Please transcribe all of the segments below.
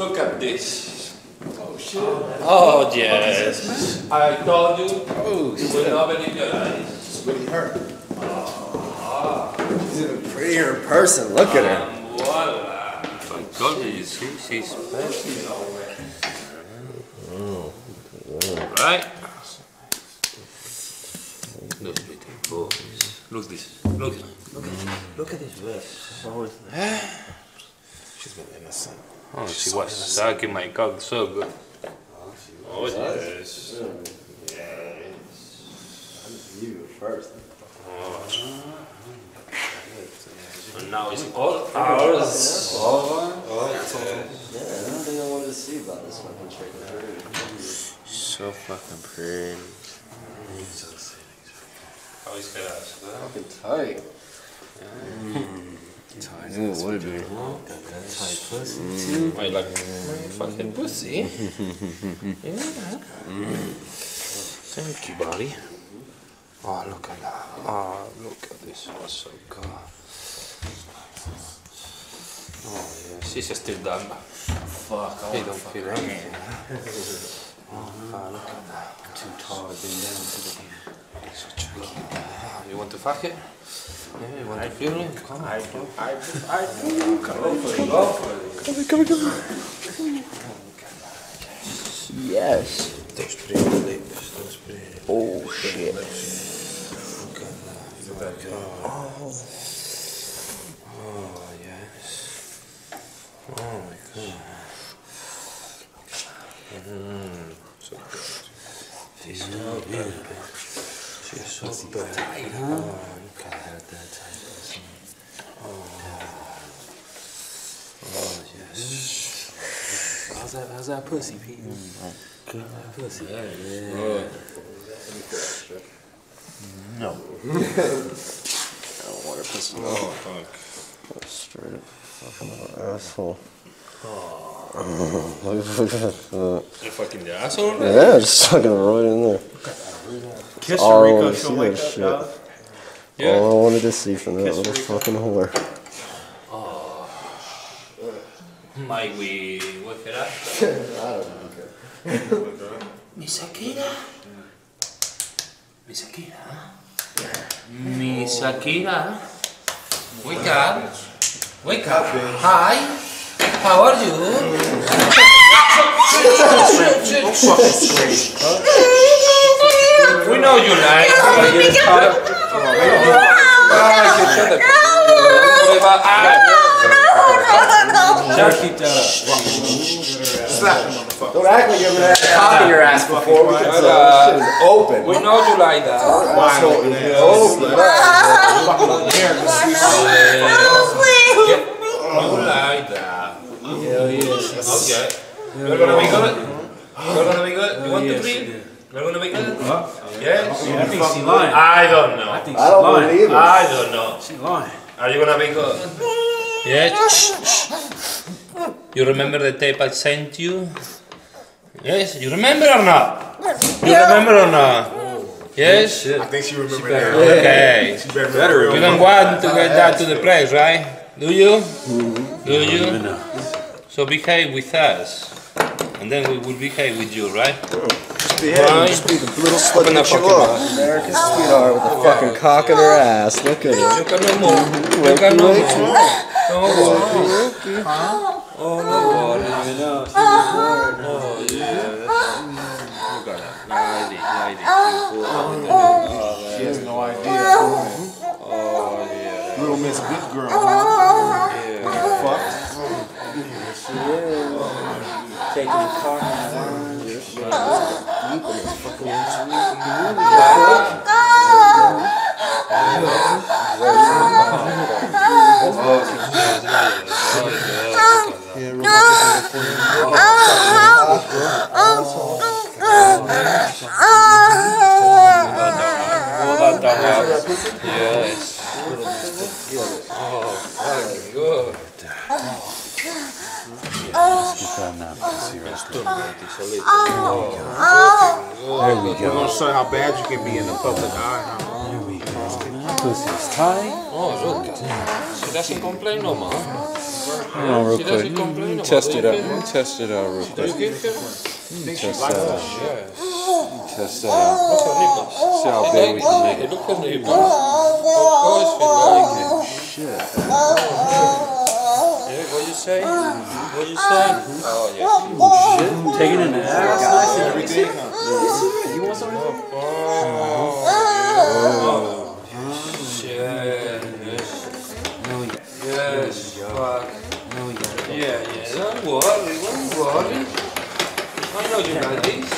Look at this. Oh shit. Oh yes. I told you Oh, you will not believe your eyes. really hurt. She's even prettier in person. Look at her. And voila. I told you, you see, she's perfect. Right? Those little boys. Look this. Look. Look at, look at this dress. She's innocent. Oh, she was sucking my cock so good. Oh, yes. You first. Oh. And now it's all ours. Yeah, everything I wanted to see about this fucking chick. So fucking pretty. How is her ass? Fucking tight. I hmm. Knew it would be. Tight pussy. I like my fucking pussy. yeah. Thank you, buddy. Oh, look at that. Oh, look at this muscle car. Oh, yeah, she's still done. Fuck. They don't feel anything. Oh, look at that. Too tall to bend down to the Such a cute. Ah, You want to fuck it? Yeah, you want to feel it? Come on. I do. I do. I do. Go for it. Go for it. Yes. Those pretty lips. Those pretty. Oh shit. Oh, yes. Oh my god. Mm, so good. She's so good. She's so bad. Oh, look at her, that tight. Oh. oh, yes. How's that, pussy, Pete? Mm, Good. That pussy. Yeah. No. I don't want to piss Oh, fuck. straight up fucking oh, asshole. Oh. Look at that. You're fucking the asshole? Yeah, just fucking right in there. Kiss Rico, wanna see she'll wake that up, shit. Yeah. All I wanted to see from that Kiss little Rico. fucking whore. My we wake it up. Miss Akira. Miss Akira. Miss Akira. Wake up. Wake up. Hi. How are you? we know you like. Don't act like you're gonna a cock in your ass before we can Uh, shit is open. We know you like that. Why open it? Open. Fucking hair. You like that. Okay. You're gonna be good? You're gonna be good? You want to dream? You're gonna be good? Yes? I think she lying. I don't know. I think I she don't lying. believe it. I don't know. She lying. Are you gonna be good? Yes? You remember the tape I sent you? Yes? You remember or not? You remember or not? Yes? I think she remembered that. Okay. She better better. You don't want to get that to the press, right? Do you? Mm-hmm. Do you? So behave with us. And then we will behave with you, right? Oh. Yeah, just be the little slut Open that you fucking are. mouth. America's sweetheart with a fucking cock in her ass. Look at her. You cannot move. You cannot move. Don't worry. Oh, no worries. Oh, yeah. You got it. Lady, lady. She has no idea. Oh, yeah. Little Miss Good Girl. huh? Yeah. Fuck. Taking the cock Yes. Oh, fucking good. We're gonna show how bad you can be in the public eye. Huh? Pussy's tight. Oh, look. So She doesn't complain no more. Hold on real She quick. doesn't complain Test it out. Let me test it out real You quick. give her? Test that out. Yes. Test that out. Look at her nipples. See how She big we like can make it. it. Look at her nipples. Of course she like it. Shit. Yeah, what you say? What you say? Oh, yes. Taking an ass. Everything. You want some? Oh, shit. Yes. No, you Yes. Fuck. no, you Yeah, yeah. Don't worry, don't worry. I know you like this.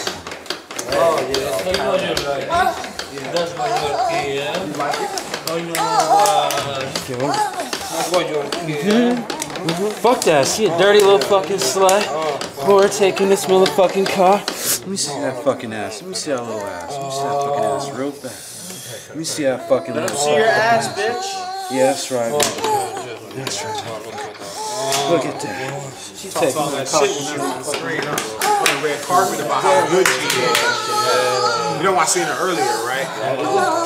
Oh, yes. I know you like this. That's why you're here. You like it? I know why. That's why you're here. Fuck that. She a dirty little fucking slut. Whore taking this motherfucking car. Let me see that fucking ass. Let me see that little ass. Let me see that fucking ass real fast. Let me see that fucking little See your ass, bitch. Yeah, that's right. That's right. Look at that. She's taking All that shit when you're on the screen, huh? On the red carpet about how good she is. You know I seen her earlier, right?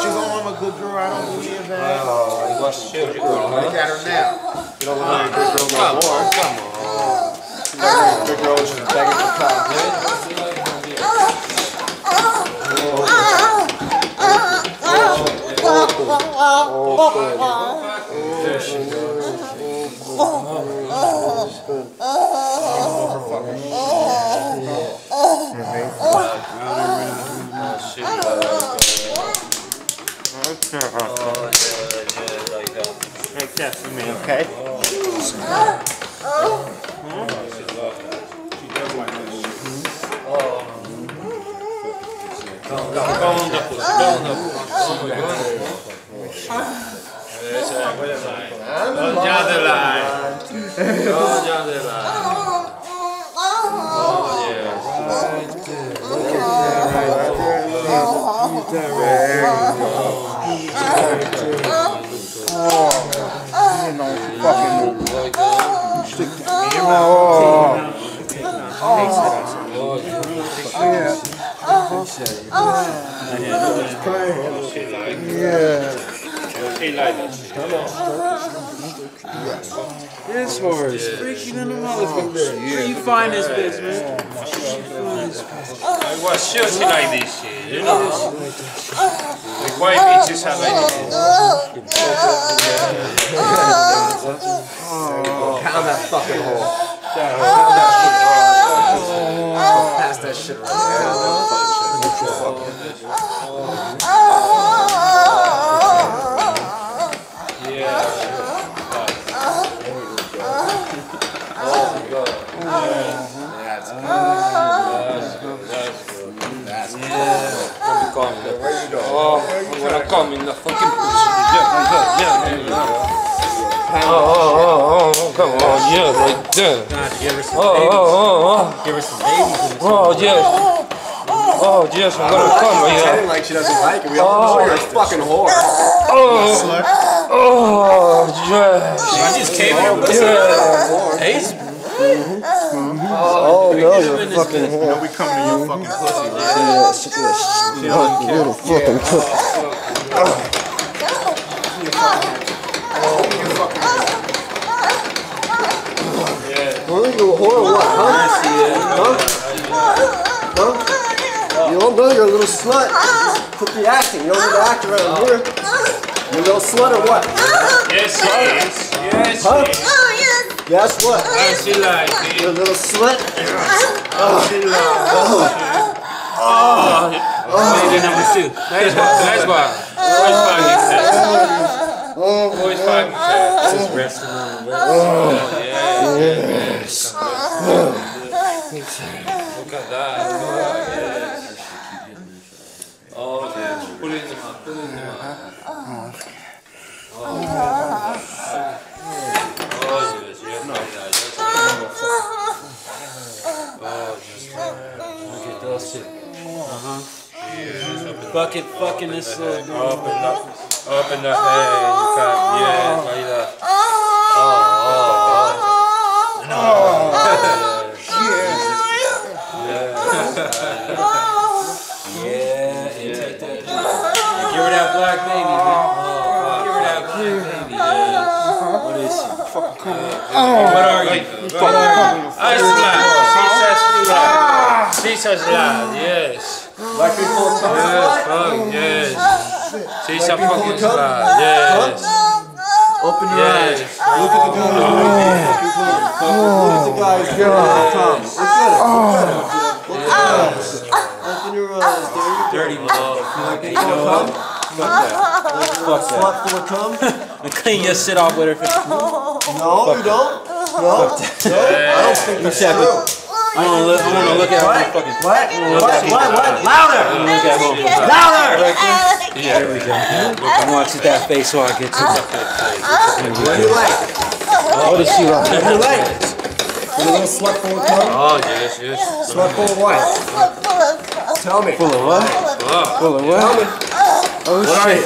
She's oh, I'm a good girl. I don't believe that. Oh, it was shit. You Look huh? at her now. You don't want a good girl no Come more. on, come on. Good girl is just begging for coffee. Take that for me, okay? Don't jump the line. Don't jump the line. Oh, Oh, oh, oh, yeah. She like that. This whore is freaky than a motherfucker. Oh, Where you find this bitch, man? I was sure she like this shit, you know. Oh. The white bitches are like this. Pound oh. that fucking hole. Pass that shit around. Pound that fucking shit. Oh, I'm gonna come in the fucking pussy. Yeah, yeah, yeah, yeah. Oh, oh, oh, oh, come on, yeah, like that. Oh, oh, oh, oh. Give her some babies. Oh, yes. Oh, yes, I'm gonna come, yeah. Pretending like she doesn't like it. We all know you're a fucking whore. Oh, oh, yes. I just came with Yeah. Oh no, you're a fucking You know we coming to your fucking pussy, right? ass. Look at that little fucking cunt. Well, you a whore or what, huh? Huh? You don't know you're a little slut. Quit the acting. You don't need to act around here. You a little slut or what? Yes, she is. Yes, Huh? she is. Guess what? And she like You're a it. little slut. She like it. Oh, Baby number two. Next one, next one. Voice fucking test. Voice fucking test. Just resting on the Oh, yeah. Look at that. Oh, yes. Oh, yes. Put it in the mouth. Put it in the mouth. Bucket fucking this little dude. Open up. Open the head. You can. Yes, like that. Oh, oh, oh. oh, oh yeah, and take that. And give her that black baby, man. Oh, give her that black baby, man. What is fucking come. Where are you? I slide. She says slide. Ah. She says slide. Yes. Like before tongue Yes. Fuck. Yes. She's a fucking slide. Yes. Open your eyes. Look at the guy. Look at the oh, guy's Tom. Look at it. Look at it. Oh. Look at it. Oh. Open your eyes. There you go. Dirty mother. Like before tongue? Fuck that. Slut full of cum? And clean your shit off with her. No, you don't. No. No. I don't think that's true. I wanna look, I wanna look at her fucking. What? What? What? What? Louder! Look at her. Louder! Yeah, there we go. I want to see that face so I get to the What do you like? What is she like? What do you like? You little slut full of cum? Oh, yes, yes. Slut full of what? Tell me. Full of what? Full of what? Oh shit.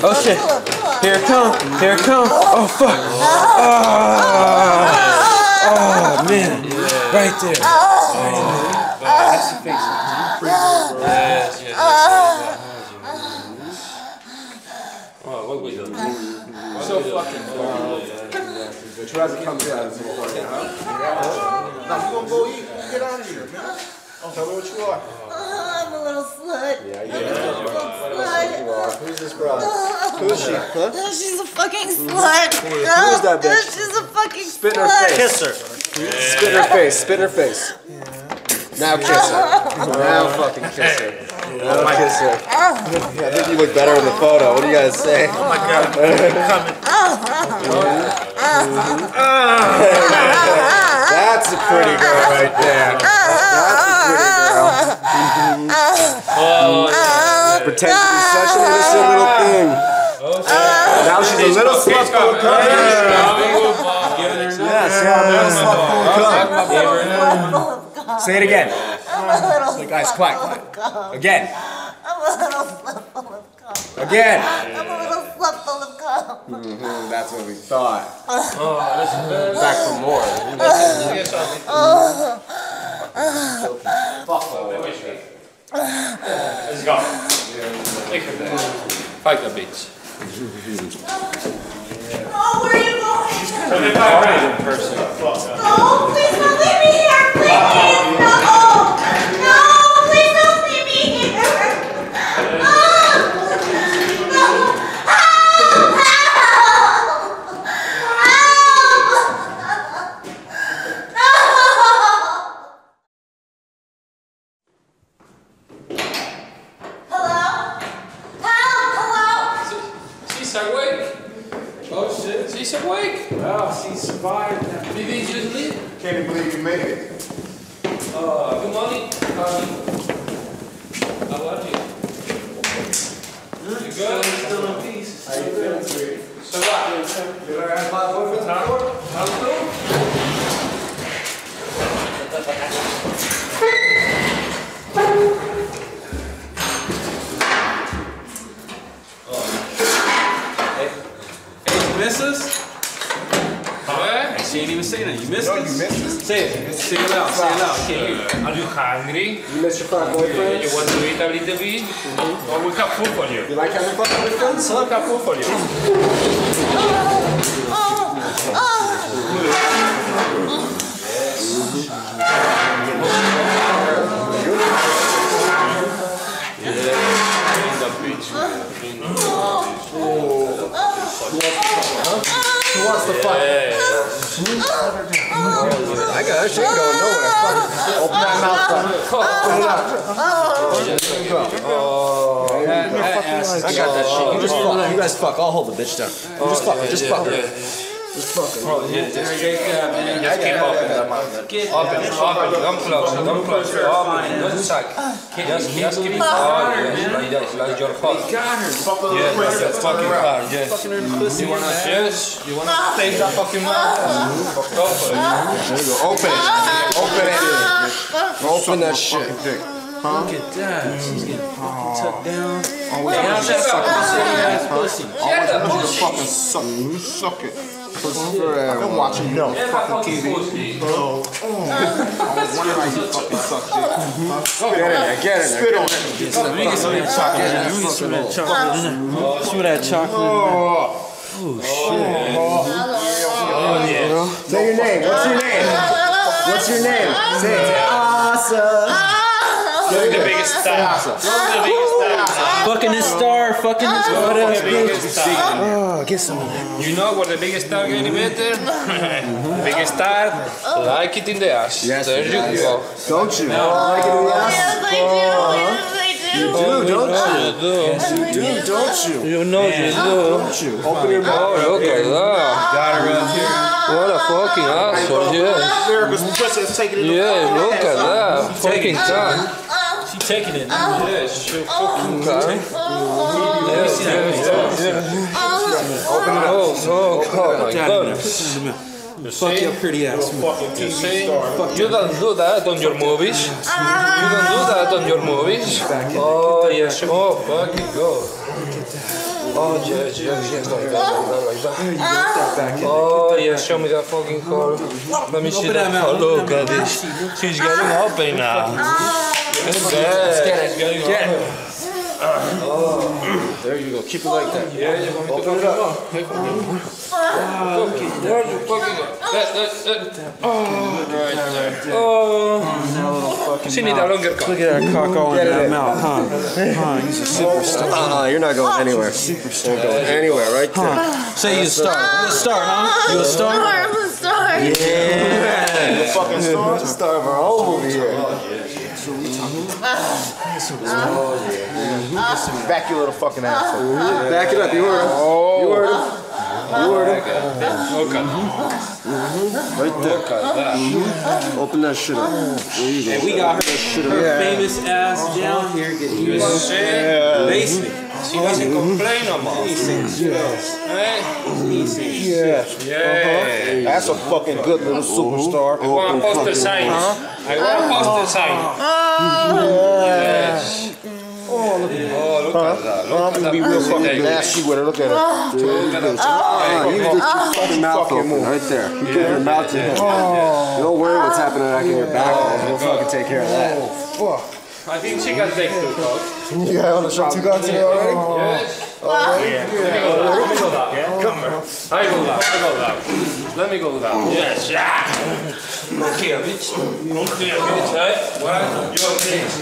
Oh shit. Here it come. Here it come. Oh fuck. Ah. Oh man. Right there. Oh, That's the face. Yes, yes, yes. Oh, what we doing? So fucking Try to come down. Now you gonna go eat? Get out of here, man. Tell me what you are. I'm a little slut. Yeah, I'm yeah. a little slut. Who's this girl? Ah. Who is she? Huh? She's a fucking slut. who is that bitch? She's a fucking Spit in slut. her face. Kiss her. Spit her face. Spit her face. Now kiss her. Now fucking kiss her. Now kiss her. I think you look better in the photo. What do you guys say? Oh my god. That's a pretty girl right there. That's a pretty girl. oh, Pretend to be such an innocent little thing. Now she's a little slut of Say it again. So guys, quiet, quiet. Again. I'm a little slut full of cum. Again. I'm a little slut full of cum. Mhm, That's what we thought. Back for more. Let's go. Take her there. Fight the bitch. Oh, where are you person. Oh, please don't leave me here, please. Just keep open. Open, open. Don't close. Don't close. Open. It. Yes, like that. Yeah. Yes. Yes? Open it. Open it. Open that shit. Look at that. She's getting fucking tucked down. Oh, you to that fucking it. ass pussy? You to fucking suck. You suck it. I've been watching you on fucking TV. Bro. Oh. I was wondering how you fucking sucked it. Get in there. Get in there. Spit on it. Let get some of that chocolate. Let me get some of that chocolate in. Some of that chocolate. Oh shit. You know? Say your name. What's your name? What's your name? Say it. Awesome. You're the biggest star. You're the biggest star. Fucking his star, fucking his butt You're ass the bitch. biggest star. Oh, get some of that. You know what the biggest star getting better? the biggest star, like it in the ass. Yes, there you yes. go. Don't you? Like it in the ass? Yes, I do. Uh-huh. Yes, I do. You do, don't you? You do. You do, don't you? You know you do. Don't you? Oh, Open your mouth. Oh, look at that. Got her up here. What a fucking asshole, yeah. America's princess taking it. Yeah, look at that. Fucking cock. She taking it. Oh. Yes, you oh. fucking cock. Yes, yes, yes. Open it up. Oh, oh, oh my god. Oh, you Fuck see? your pretty ass. You see? Ah. You don't do that on your movies. You don't do that on your movies. Oh, yes. Oh, fucking go. Oh, yes, yes, yes. Like that, like that, like that. Oh, yes. Show me that fucking hole. Let me see Open that that mouth. hole. Look at this. She's getting ah. open now. Ah. It's good. She's getting open. There you go. Keep it like that. Yeah, you want me to Open it up. Fucking, there you fucking go. That, that, that. Oh, right there. Oh, she need a longer cock. Look at that cock all in that mouth, huh? Huh, he's a superstar. Uh-uh, you're not going anywhere. You're going anywhere, right there. Say you a star. You a star, huh? You a star? I'm a star. Yeah. You're a fucking star. Star of our own movie here. Oh, mm-hmm. Back your little fucking asshole. Back it up. You heard him. You heard him. You heard. Look at Right there. Look at that. Open that shit up. There you go. And we got her, her famous ass down here getting You used see? basement. She doesn't complain no more. Hey? Yeah. Yeah. That's a fucking good little superstar. I want to post the sign. I want to post the sign. Yes. Oh, look at that. Oh, I'm gonna be real fucking nasty with her. Look at her. Look at that. Ah, you get your fucking mouth open right there. You get your mouth to him. Don't worry what's happening back in your back. We'll fucking take care of that. I think she can take two calls. You got on the shot two guns today already? Yes. Let me go down. Come here. I go down. I go down. Let me go down. Yes. Yeah. Look bitch. Look here, bitch. Hey, what? Your bitch.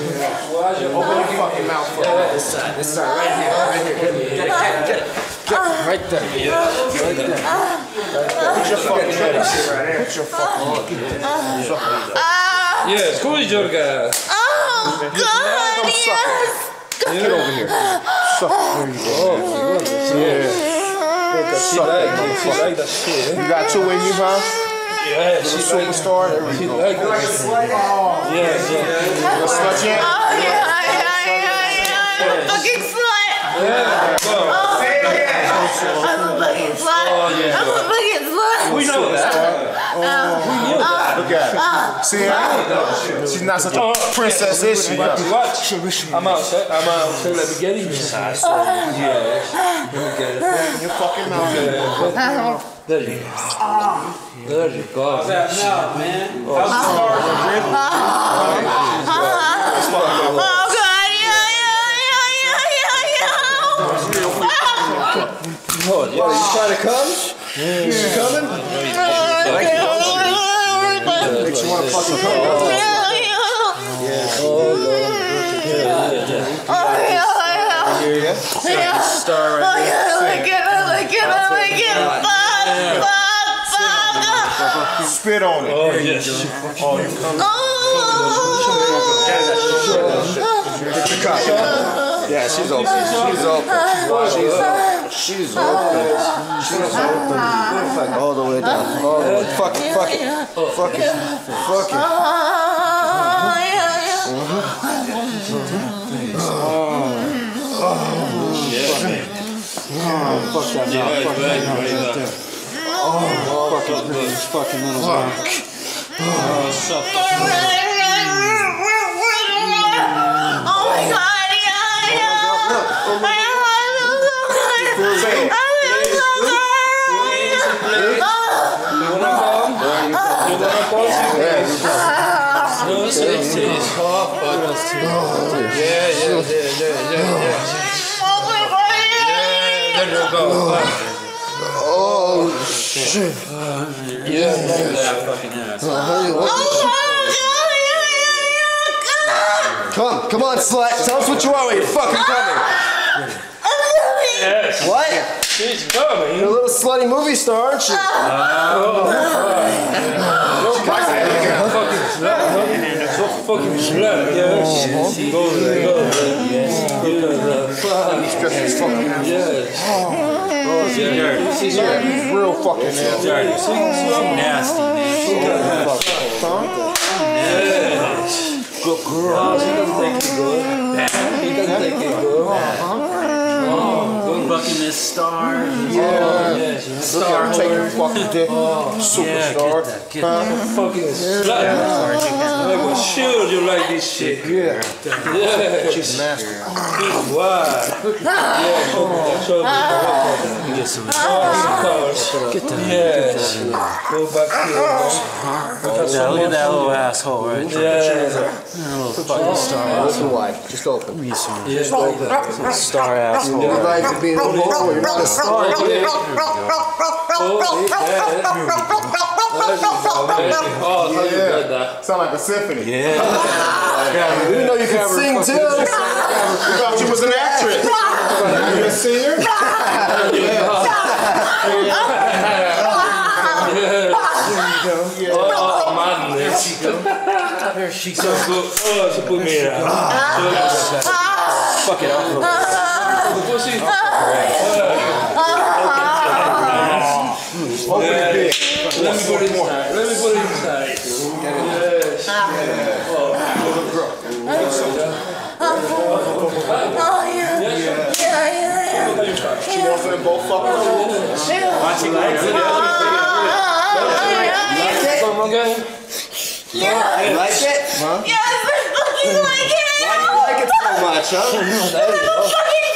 What? Open your fucking mouth. Yeah, this side. This side. Right here. Right here. Get it. Get it. Get it. Get it. Right there. Yeah. Right there. Put your fucking head up. Put your fucking Yes. Who is your guy? Oh, God, yes. Get over here. Suck. There you go. Yeah. She like, she like that shit. You got two in you, huh? Yeah, she like, Superstar. There we she go. like that shit. Yes, yeah. You a slut yet? Oh, yeah, yeah, yeah, yeah. Oh, I'm a fucking slut. Oh, yeah. Go. I'm a fucking slut. I'm a fucking slut. We know that. Look at her. See her? She's not such a princess, is she? Watch. I'm outside. I'm out. Let me get side. Yes. Let me get it. Your fucking mouth. There you go. There you go. How's that now, man? How's the stars? Oh, God, yeah, yeah, yeah, yeah, yeah, yeah. You trying to come? You coming? Makes you want to fucking come. Star right Spit on it. Oh, yes. Oh, you come. Get your cock. Yeah, she's open. She's open. She's she's open. She's open. Fuck all the way down. All the way. Fuck it. Fuck it. Fuck it. Fuck it. Fuck that mouth. Fuck that mouth right there. Oh, fuck it. This fucking little mouth. Oh my god, yeah, Oh, yeah. So good. I feel good. No, it's, it's hot, but yeah, yeah, yeah, yeah, yeah, yeah. Oh my god, yeah. Yeah, there you go. Oh shit. Yeah, that fucking ass. Come, come on, slut. Tell us what you want when you're fucking coming. Yes. What? She's coming. You're a little slutty movie star, aren't you? Ah. So oh, fucking slut. Yes. Go there. Go there. Yes. Yes. Yes. He's real fucking nasty. Nasty, man. Good girl. She doesn't think it's good. He doesn't think it's good. Fucking this star. Yeah. Yes. Look at him taking your fucking dick. Oh. Superstar. that, get Huh? Fucking slut. Like, well, sure you like this shit. Yeah. Yeah. She's nasty. Wow. Ah. Yeah. Show me. Ah. Get some. Of course. Ah. Get that. Yes. Go back to Yeah, look at that little asshole right there. Yeah. That little fucking star. Open wide. Just open. Get some Yeah. star asshole. You'd like to be in. You're not a star. Oh, you that? Sound like a symphony. Yeah. We didn't know you could sing too. You thought you was an actress. You a singer? Oh, madness. There she. Oh, so good me around. Fuck it. The pussy. Open it big. Let me put it inside. Let me put it inside. Yes. She wants them both fucking. Like it? Why do you like it so much, huh?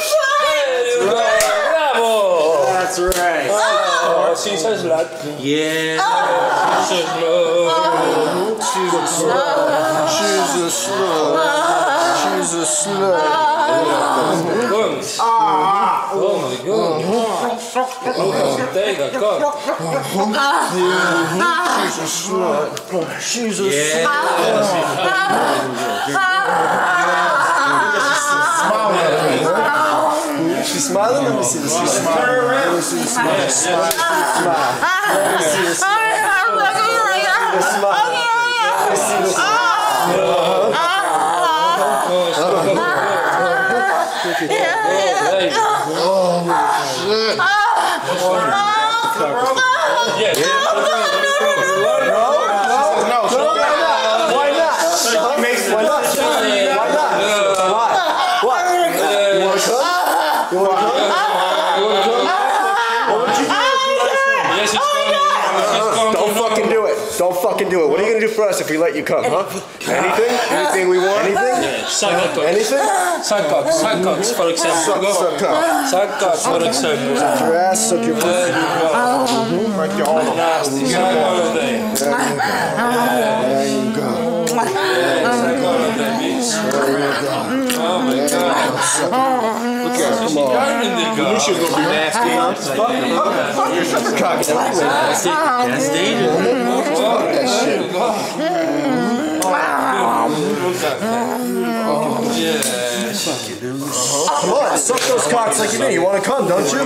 Bravo. That's right. Oh, she says that. Yeah. She says no. She's a slut. She's a slut. She's a slut. Guns. Oh my god. Oh, take a cock. She's a slut. She's a Yeah. She's smiling? Let me see the smile. Let me see the smile. Smile. Smile. Let me see the smile. The smile. Let me see the smile. No, she Why not? Why not? Huh? Why not? Why not? Why? What? You wanna come? You wanna come? You wanna come? What would you do? Yes, it's coming. It's coming. Don't fucking do it. Don't fucking do it. What are you gonna do for us if we let you come, huh? Anything? Anything we want? Anything? Suck Anything? Suck Suck for example. Suck, Go. suck, cock. Suck for example. Your ass, suck your pussy. There you go. Right there, all the Nasty. Suck holiday. There you go. Suck holiday, bitch. Oh my god. Look at her. Come on. Garden in the gonna be nasty, huh? Fuck your fucking cock. That's dangerous. Fuck that shit. Come on, suck those cocks like you do. You wanna come, don't you?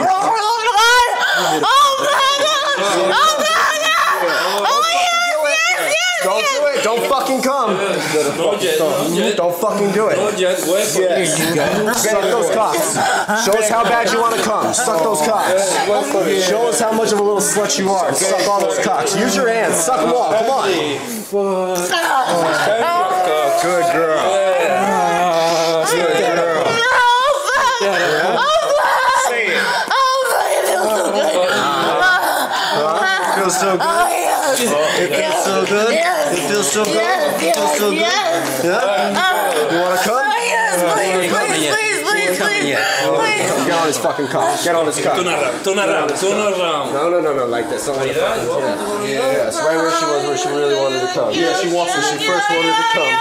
Don't do it. Don't fucking come. Not yet. Not yet. Don't fucking do it. Not yet. Wait. Suck those cocks. Show us how bad you want to come. Suck those cocks. Show us how much of a little slut you are. Suck all those cocks. Use your hands. Suck them all. Come on. Good girl. Good girl. Oh, Say oh, it. Feels so good. It feels so good. It feels so good. It feels so good. Yeah. You want to come? Uh, yes, please, please, please, please, please, please. Get on his fucking cock. Get on his cock. Turn around. Turn around. Turn around. No, no, no, no, like this. Like that. Yeah, it's right where she was, where she really wanted to come. Yeah, she wants when she first wanted to come.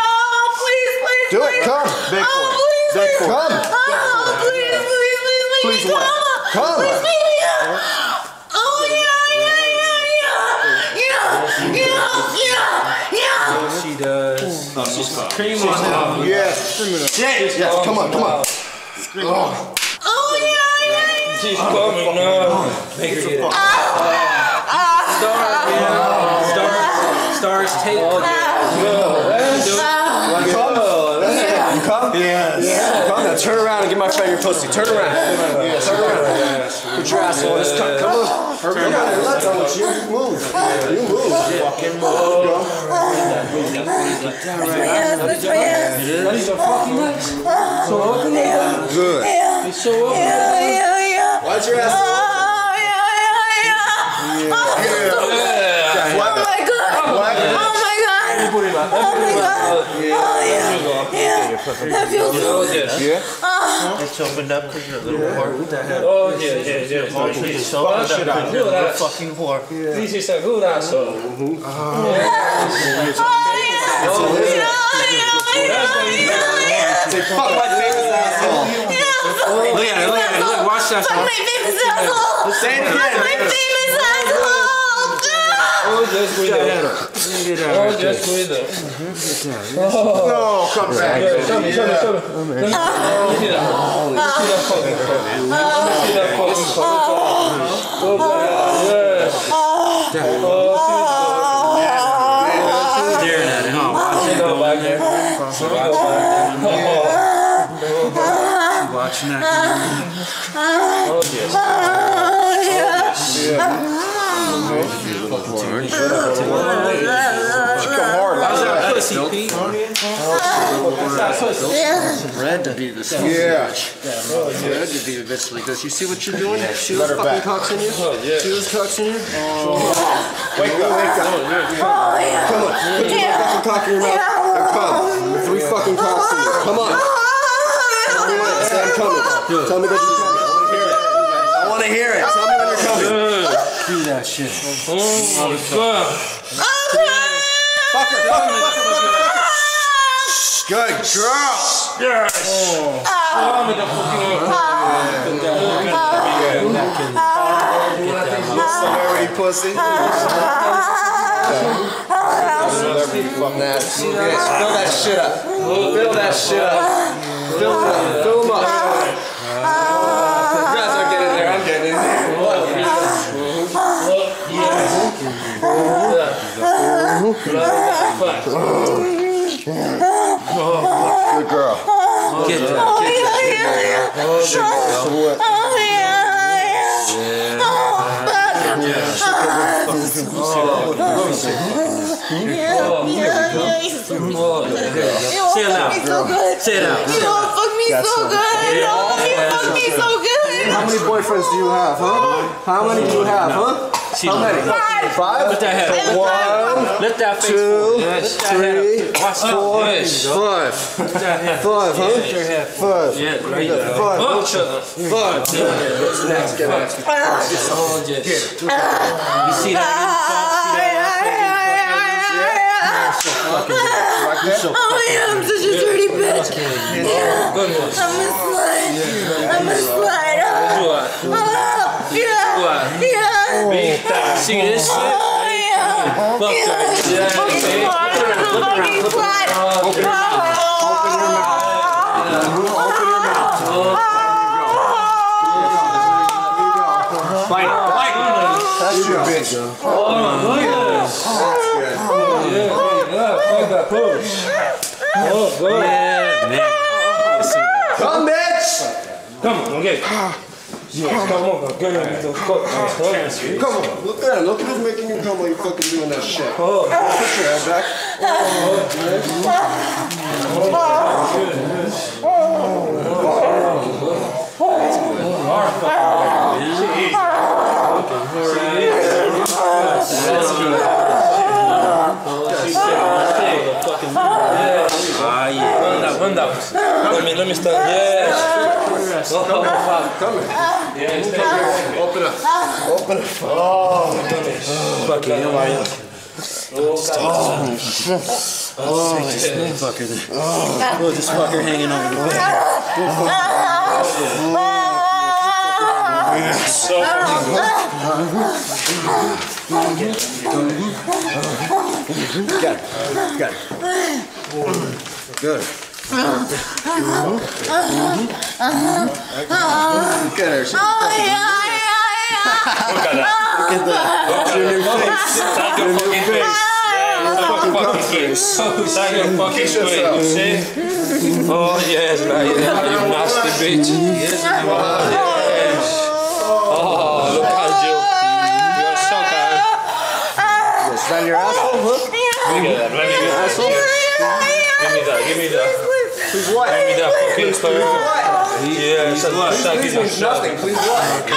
Do it, come. Beg for it. Beg for it. Come. Oh, please, please, please, please, Please what? Come. Please, please, yeah, yeah. She does. Oh, she's cream on him. Yes. Yes. Come on. Come on. Oh, yeah, yeah, yeah. She's coming now. Make her get it. Stars, man. Stars, stars take. You come? Yes. Come now. Turn around and give my friend your pussy. Turn around. Yeah, Turn around. Put your ass on this. Come, come on. Come on. Let's go. You you move. You move. Fucking move. Yes, that's my ass. He's a fucking nice. So open it up. Good. Yeah, He's so open. yeah, yeah, yeah. Why's your ass? Oh, yeah, yeah, yeah. Oh, oh my god. Oh my god. Oh my god. Oh yeah. Yeah. That feels so good. Yeah. It's opened up because you're a little whore. What the hell? Oh, yeah, yeah, yeah. Oh, it's opened up because you're a little fucking whore. This is a good asshole. Uh-huh. Oh yeah. Oh, yeah, oh, yeah, yeah. Say fuck my famous asshole. Yeah. Look at it, look at it. Look, watch that. Fuck my famous asshole. Say it Fuck my famous asshole. Oh, just cuidado. Oh, just cuidado. No, come back. Show me, show me, show me. Look at that. Look at that fucking fuck. Look at that fucking fuck. Oh, yes. Oh, Staring at it, huh? see that back there? See that back there? Watching that. Oh, yes. Oh, Come hard. How's that pussy, Pete? Red to be same. Yeah. Red to be eventually because you see what you're doing? Her those fucking cocks you? See those cocks you? Wake up. Wake up. Come on. Put your fucking cock in your mouth and come. Three fucking cocks in you. Come on. Say I'm coming. Tell me that you're coming. I want to hear it. Tell me when you're coming. Do that shit. Oh, my Fuck her. Fuck her. Fuck her. Fuck her. Fuck. Good girl. Yes. Oh, me the Celebrity pussy. Celebrity fucking ass. Fill that shit up. Fill that shit up. Fill it up. Fill them up. Good girl. Get that. Oh yeah, yeah, yeah. Oh yeah, yeah. Oh fuck. Yeah, yeah, yeah. You Say it fuck loud. me so good. Say it out. You don't fuck me so good. No, you fuck me so good. How many boyfriends do you have, huh? How many do you have, huh? How many? Five. Five? Let that head. One, Let that face two, Yes. Let that head. three, Watch four, out. Yes. five. Let that head. Five, huh? Let your head. Five. Yeah, there you go. Five. Oh, shut up. Five. What's next? Get next. Oh, yes. You see that? Like that? Oh yeah, I'm such a dirty bitch. Yeah. Good one. I'm a slut. I'm a slut. See this shit? Oh, oh yeah. Fuck Yeah. her. Yeah, Fucking baby. slut. I'm a fucking slut. Open your That's your bitch. Yeah, fuck that push. Oh, good. Yeah, man. Come, bitch! Come on, okay. Yes, come on, get in the fuck. Come on, look at him. Look at who's making you come while you fucking doing that shit. Oh, Put your head back. Ah, yeah. run that, run that. Let me, let me stand. Yes. Come here. Yeah, stand. Open up. Open up. Fuck it, you know why? Oh, this fucker. Oh, this fucker hanging over the bed. So fucking Good. Look at her. She's Look at that. Look at your new face. Tag your fucking face. Yeah, tag your fucking face. Your. You? Oh yes. Yeah, you nasty bitch. Yes, you are. Yes. Oh, look at you. You're so kind. Is that your asshole? Look. Look at that. Let me get that. Give me that. Give me that. Please what? Give me that fucking stuff. Yes, I'm sucking Please your means shot. nothing. Please oh what?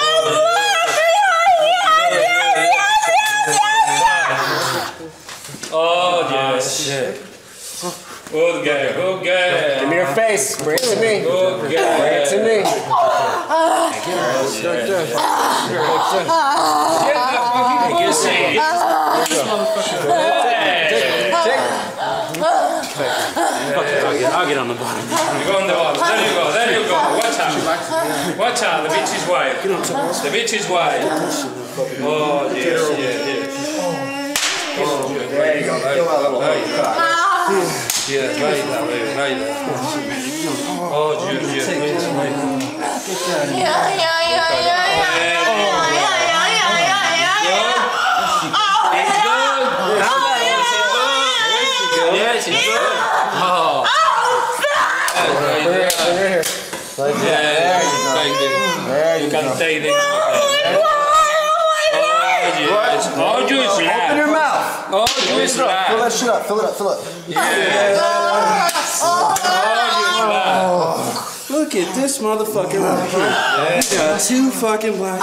Oh yes. Good guy. Good guy. Give me your face. Bring it to me. Good Bring it to guy. Me. You see? I'll get on the bottom. You go on the wall. There you go. There you go. Watch out. Watch out. The beach is wide. The beach is wide. Oh yes, yes, yes. There you go. Feel that little Yeah, right there, right, there. Oh, yes, yes, yes. It's Yes, it's good. Oh. Yes, right there. Yeah, like this. You can take it. Oh, yes. Oh, you is Open your mouth. Oh, you is Fill that shit up. Fill it up. Fill it up. Oh, you is. Look at this motherfucker right here. You got two fucking black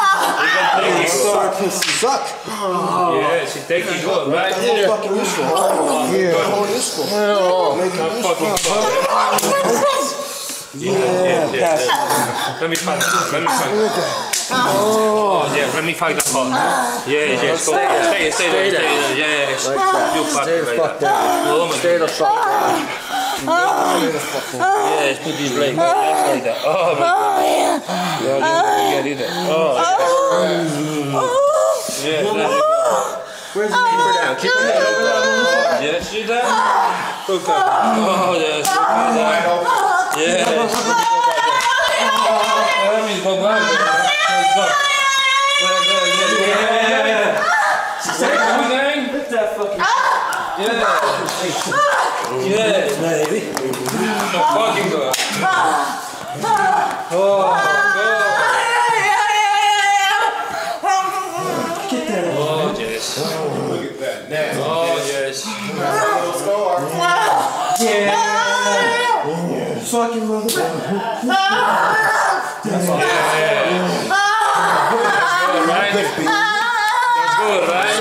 star pussies. Suck. Yes, you take it good, right? Fucking useful. Yeah. Oh, useful. Yes, yes, yes. Let me find that. Let me find that. Oh, yeah, let me find that part. Yeah, yes, go. Stay, stay there, stay there. Yeah. Yes. You fuck Stay the fuck that. down. Oh Stay the fuck down. Yes, put these legs like that, like that. Oh my god. Yeah, you, you get it. Oh, yeah. there you go. Where's the keep her down? Keep her down. Yes, you done? Look at Oh, yes, look at that. Yes. Go back. Let's go. Yeah. Say. Lift that fucking Yeah. Yeah, baby. fucking good. Oh, Look at that. Nasty. Oh, yes. fucking motherfucker. Good, right? That's good, right?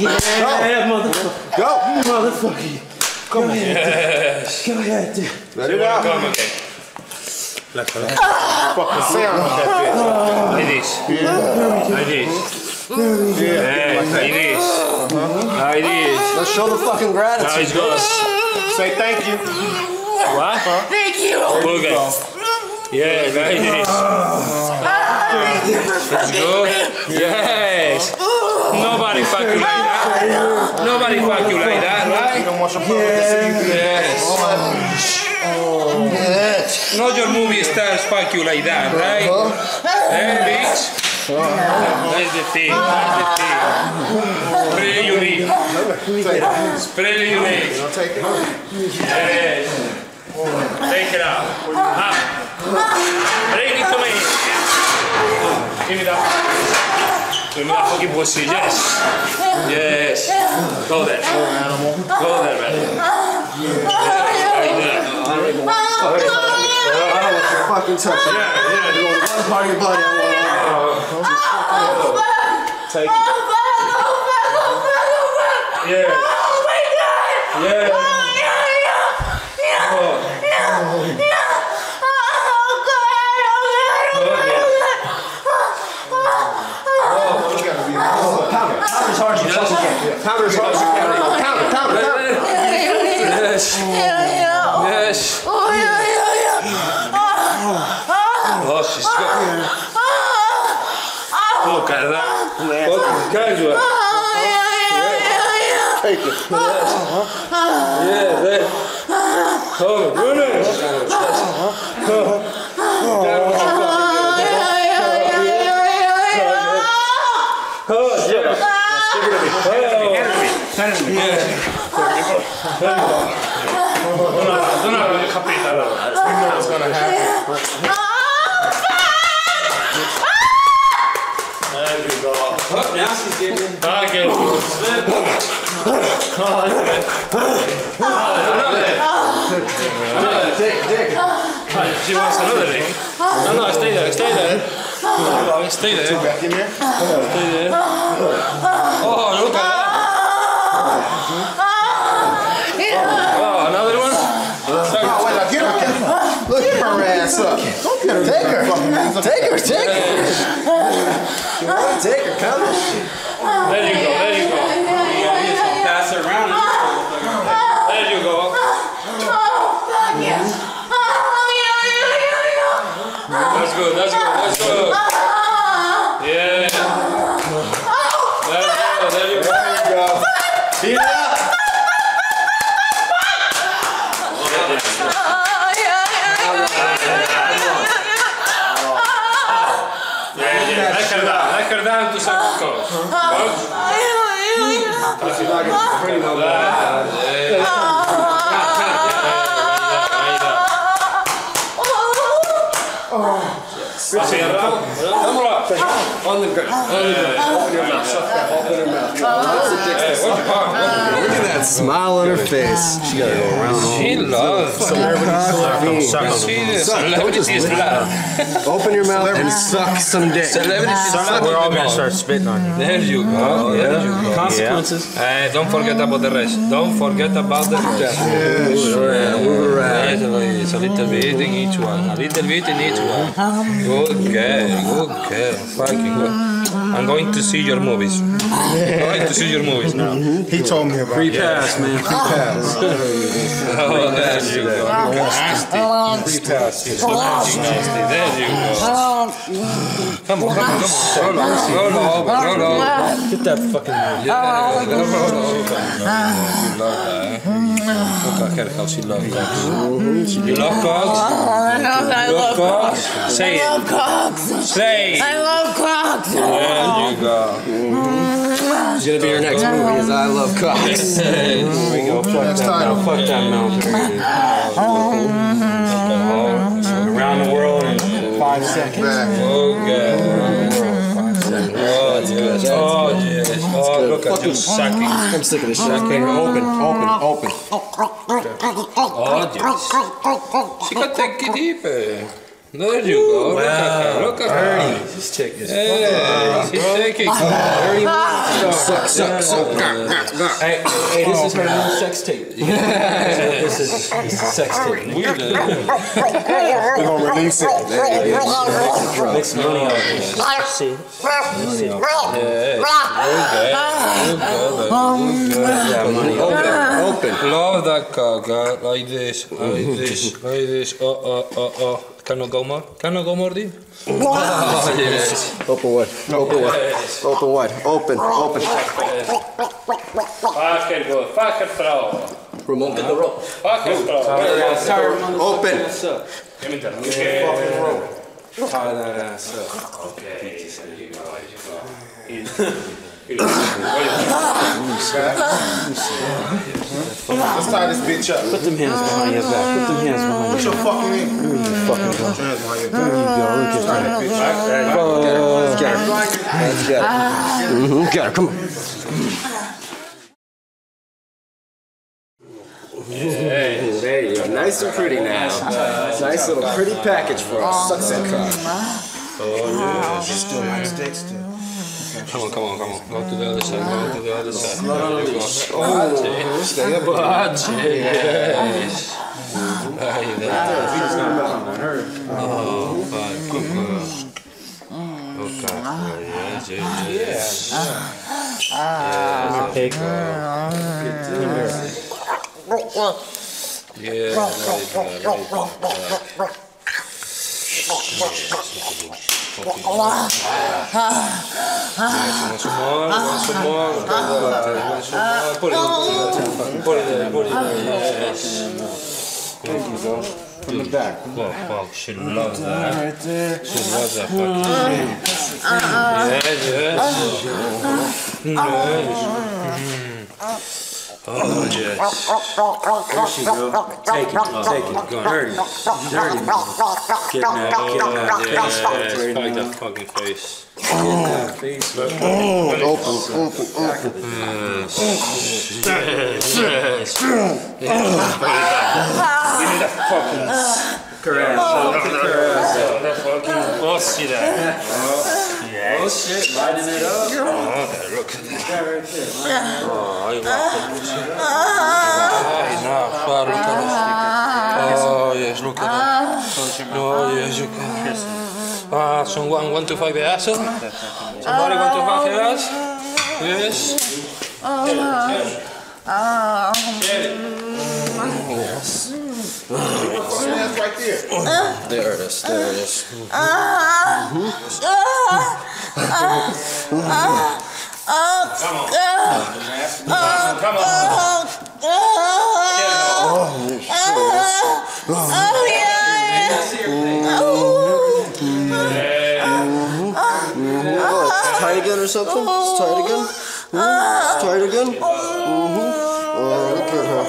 Yeah, motherfucker. Go. Motherfucker. Go ahead. Yes. Go ahead, dude. Let it out. Come again. Fucking sound on that Like this. Like this. Yeah, like this. Like this. Let's show the fucking gratitude. Now gratitude. it's good. bitch. Say thank you. What? Thank you. Okay. Yeah, like this. It's good. Yes. Nobody fuck you like that. Nobody fuck you like that, You right? don't want your public to see you. Yes. Not your movie stars fuck you like that, right? Eh, bitch? That's the thing. That's the thing. Unique. It's pretty unique. Take it. Yes. Take it out. Up. Bring it to me. Give me that. Give me that fucking pussy. Yes. Yes. Go there. Go there, man. There. I don't fucking touch it. Yeah, yeah. You want One part of your body I want. Take it. Yeah. Yeah. Oh. Oh, yeah. Pound as hard as you fucking can. Pound as hard as you can. Pound it. Pound it. Pound it. Yes. Yes. Oh, she's good. Look at that. Fucking casual. Take it. Yeah, that. Oh, goodness. That was Oh, yeah. What's gonna happen? ja si zjedem. Tak je. Sve. Ček, ček. Siin vasta nõdeli. Anna, kas teine, kas teine? Kas teine? teine? teine? oo, nuta. Her. Look, get her ass up. Don't get her. Take her. Fucking hands up. Take her, take her. Take her, come on. There you go, there you go. pass her around. There you go. That's good, that's good, that's good. But you're not gonna be pretty no more. Oh. On the ground. On the ground. Open your mouth. Open your mouth. That's a dick stick. Look at that smile on her face. She gotta go around all She loves Celebrity is blood. Open your mouth and suck some dick. Celebrity is. We're all gonna start spitting on you. There you go. There you go. Consequences. Uh, don't forget about the rest. Don't forget about the rest. Yes, it's a little bit in each one. A little bit in each one. Good girl. Good girl. Fucking good. I'm going to see your movies. I'm going to see your movies now. He told me about Free it. pass, man. Free oh. pass. Oh, there you go. Nasty. Free pass. Nasty. There you go. Come on, come on, come on. Roll over, roll over. Get that fucking. Yeah, roll over. You love that. Eh? Look at her how she loves cocks. You love cocks? I love love cocks? Say I love it. cocks. Say it. I love cocks. There you go. It's gonna be your next movie is I Love Cocks. There we go. Next title. Fuck that mountain. Around the world in five seconds. Back. Okay. Oh, yes. Oh, yes. Oh, look at you sucking. I'm sick of this shit. Okay, open, open, open. Oh, yes. She can take it deeper. There you go. Look at her. Look at her. This chick is. Hey, she's taking Suck, suck, suck. Hey, hey, this is her new sex tape. this is this is sex tape. Weird. We're gonna release it. Make some money out of this. See? Yeah, money. Open. Love that cock, uh, like this, like this, like this. Oh, oh, oh, oh. Can I go more? Can I go more deep? Oh, yes. Open what? Open what? Open what? Open. Open. Fuck it, good. Fuck it, throw. Ramon, get the rope. Fuck it, throw. Open. Give me that. Tie that ass up. Okay, there you go, there you go. Let's tie this bitch up. Put them hands behind your back. Put them hands behind Put your your fucking name. fucking back. Hands behind your back. Go, look at Tie that. that bitch. Get her. Let's get her. Mm-hmm. Get her. Come on. There you go. Nice and pretty now. Nice little pretty package for us. Sucks and cock. Still nice dick still. Come on, come on, come on. Go to the other side, go to the other side. There you go. Oh, Stay up. Budget, yes. Like that. Oh, fuck, good girl. Okay, yes, yes, yes. Yes, Hey, girl. yeah, let it go, let it go. Once more, once more. Once more. Put it, put it there, put it there. Yes. Thank you, bro. From the back. Oh, fuck, she loves that. Right there. She loves that fucking shit. Yes, yes. Yes. Oh, yes. There she go. Take it, oh, take it. Go on. Dirty, dirty. Get that, get Oh, get yes. Right Fuck that fucking face. Open, open, open. Yes. Yes. Give me that fucking Caress. that fucking pussy there. Oh shit, lighting it up. Okay, look at that. That right there. Oh, I love it. Ay, no, fuck, look at that. Oh, yes, look at that. Oh, yes, look at that. Ah, someone want to fuck the asshole? Somebody want to fuck the ass? Yes. That's right there. There it is, there it is. Come on. Oh, it's tight again or something? It's tight again? Mhm. It's tight again? Mm-hmm. Oh, look at her.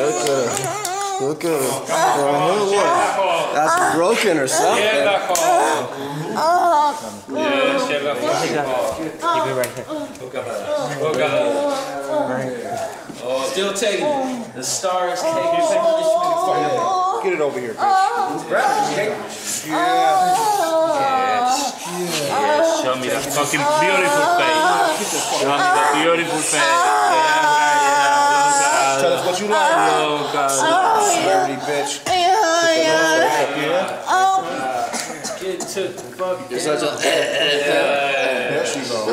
Look at her. Look at her. Uh-huh, what? That's broken or something. Yes, yes, Keep it right here. Look at that. Look at that. Still taking it. The star is taking it. Get it over here, bitch. Yes, show me that fucking beautiful face. Show me that beautiful face. Yeah, yeah, Tell yeah. us what you like. Oh, God. Oh, Celebrity bitch. Get to the fuck. You're such a. There she go.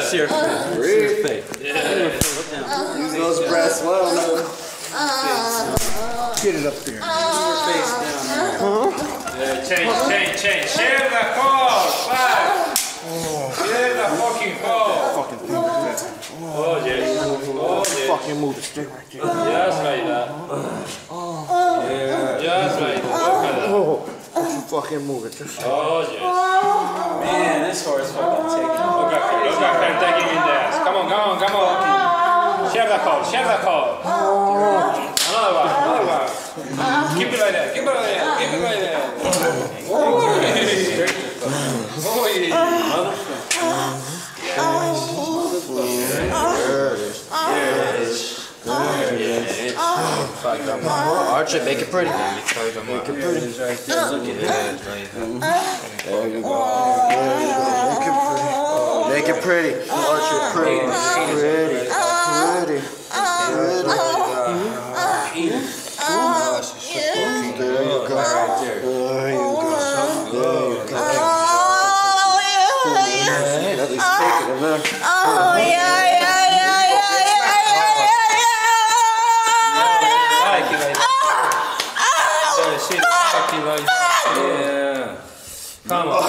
See her face. See her. Use those breasts well now. Uh-huh. Get it up there. Uh-huh. Face down there. Change, change, change. Share the call. Five. Share the fucking call. Fucking thing. Oh, oh yes. Uh. Oh, yes. Fucking move it straight right there. Just like that. Yeah. Just like that. Look at. You fucking move it. Just Oh, yes. Man, this horse fucking taking. Look at her. Look at her taking in the ass. Come on, come on, come on. Share the call. Share the call. Another one. It like that. It like that. Keep it make it pretty. Make it pretty. There. Pretty. Pretty. Pretty. Pretty. Pretty. Oh, yeah, yeah, yeah, yeah, yeah, yeah, yeah, Like it like that. Yeah, shit, like it like that. Yeah. Come on.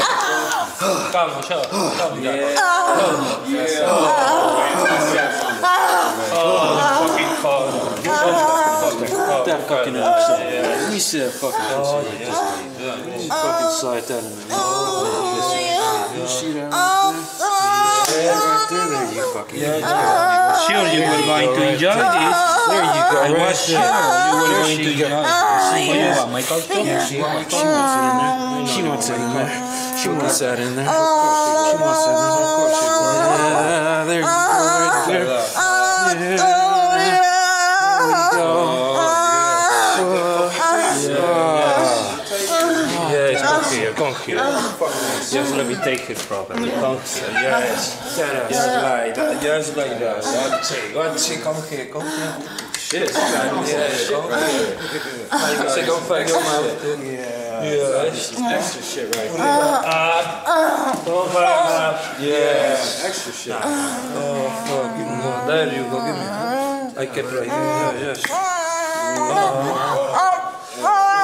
Come on, show. Come on. Yeah. Oh, fucking call. Fucking call. That fucking upset. Let me see that fucking upset. Let me fucking slide that in there. You see that right there? Yeah, there. There you fucking Sure, you were going to enjoy this. There you go. I was sure you were going to enjoy this. Oh, you want Michael? Yeah, she, wants it in there. She wants it in there. She wants that in there. She wants that in there. Of course she wants it. Yeah, there you go. Right there. Yes, come here, come here. Just let me take it properly. Come here, yes. Just like that, just like that. One cheek, one cheek, come here, come here. Shit, yes, come here. Say, go find your mouth. Yeah. Yes. Extra shit right there. Ah, don't find mouth. Yes. Extra shit. Oh, fuck. No, there you go, give me. I kept right here, yes.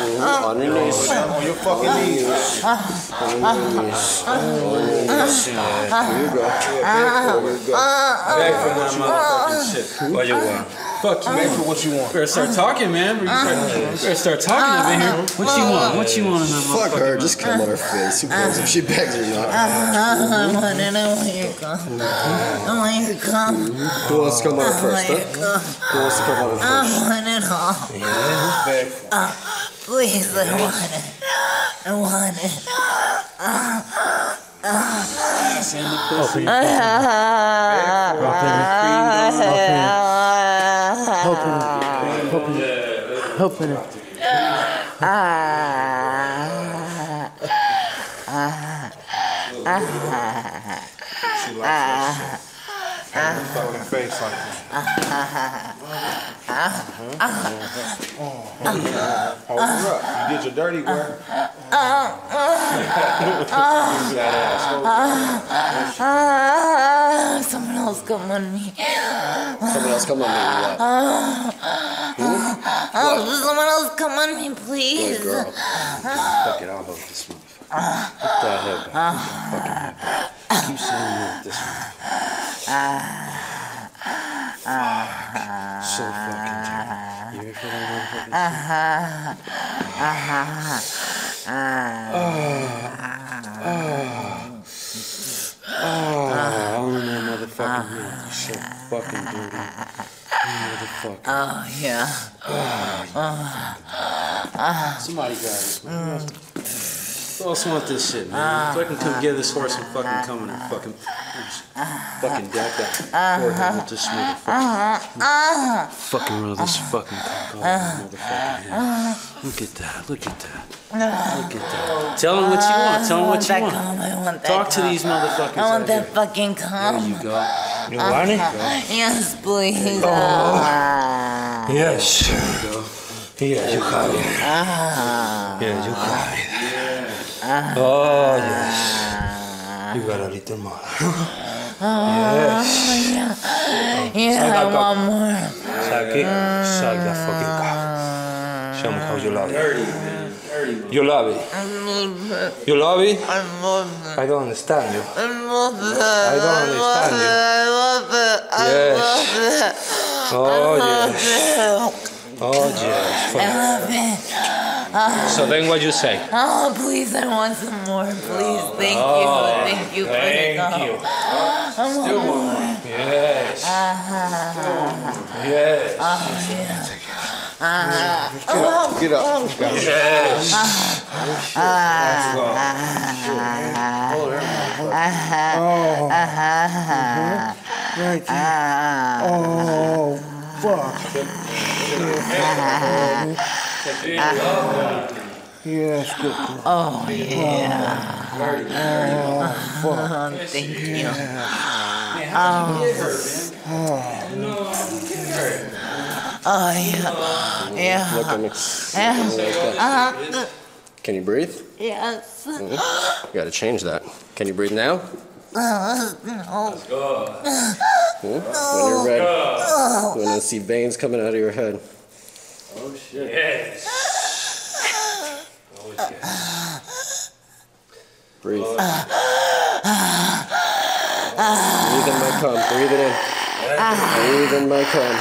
On your knees. On your fucking knees. On your knees. Here you go. You go. Back from that motherfucking shit. What you want? Fuck you. Beg for what you want. Better start talking, man. Better start, talking in here. What you want? What you want Fuck her, just come on her face. Who cares if she begs or not? I want to know where you're going. I want you to come. Who wants to come on her first? Who wants to come on her I want it all. Uh, please, I want it. I want it. Open it. She likes that shit. Pat her fucking face like that. Uh-huh. Hold her up. You did your dirty work. Use that ass. Hold her up. Someone else come on me. Someone else come on me. What? Oh, someone else come on me, please. Good girl. Fuck it, I'll vote this motherfucker. What the hell? Fucking head. Keep saying that this one. So fucking tired. You ready for that uh-huh. Uh-huh. Uh-huh. motherfucker? Oh, all in motherfucking mouth. So fucking dirty. Motherfucker. Oh, yeah. Somebody got it. Who else want this shit, man? So I can come get this horse and fucking come and fucking fucking deck that forehead with this motherfucker. Fucking roll this fucking cock off, motherfucking head. Look at that, look at that. Look at that. Tell him what you want, tell him what you want. I want that Talk to these motherfuckers I want that here. fucking There you go. You want it? Yes, please. Oh. Ah. Yes. Yes, you got it. Yes, you got it. Ah. Oh, yes. Ah. You got a little more. Ah, yes. Yeah, yeah I want more. Suck it. Suck that fucking cock. Show me how you love it. You love it. You love it? I love it. I don't understand you. I love it. I don't understand you. I love it. I Yes. love it. Oh, I yes. it. Oh, yes. I love it. So then what you say? Oh, please, I want some more. Please, thank Oh, you. Thank you for the Thank you. I want more. Yes. Ah, Yes. oh, yeah. Ah, oh, Get up. Yes. oh yeah. Oh, thank you. Oh. Oh, yeah. Yeah. Ex- Yeah. looking like that. Uh, Can you breathe? yes. You gotta change that. Can you breathe now? No. Hmm? When you're ready. When I see veins coming out of your head. Yes. Breathe. Oh, Breathe in my cum. Breathe it in. Breathe in my cum.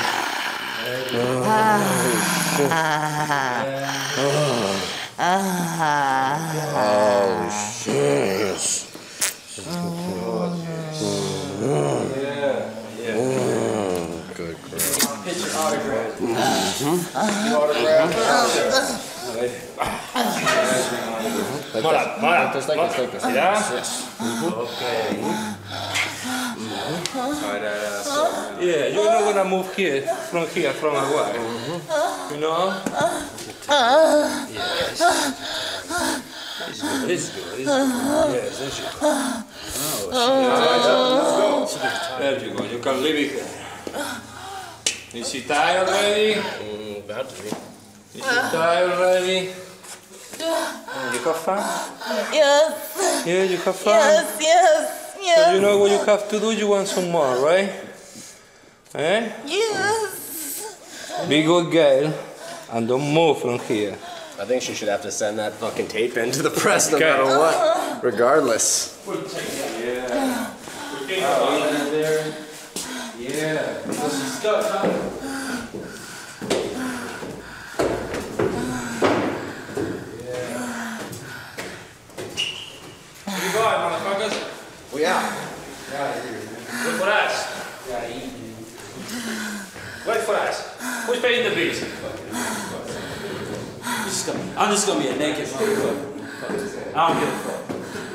Oh, shit. Oh, mm-hmm. Mola, mola. Just like this, like this. Yeah? Okay. Yeah, you're not gonna move here, from here, from away. You know? Yes. It's good, it's good, it's good. Yes, there you go. Oh, shit. There you go, you can leave it here. Is she tired already? Mm, about to be. Is you tired already? You have fun? Yes. Yeah, you have fun? Yes, yes, yes. So you know what you have to do? You want some more, right? Eh? Yes. Be good girl and don't move from here. I think she should have to send that fucking tape into the press no Okay. matter what. Regardless. Yeah. Yeah. Is stuff, huh? Where you motherfuckers? We out. Wait for us. Wait for us. Who's paying the bills? Just gonna- I'm just gonna be a naked motherfucker. I don't give a fuck.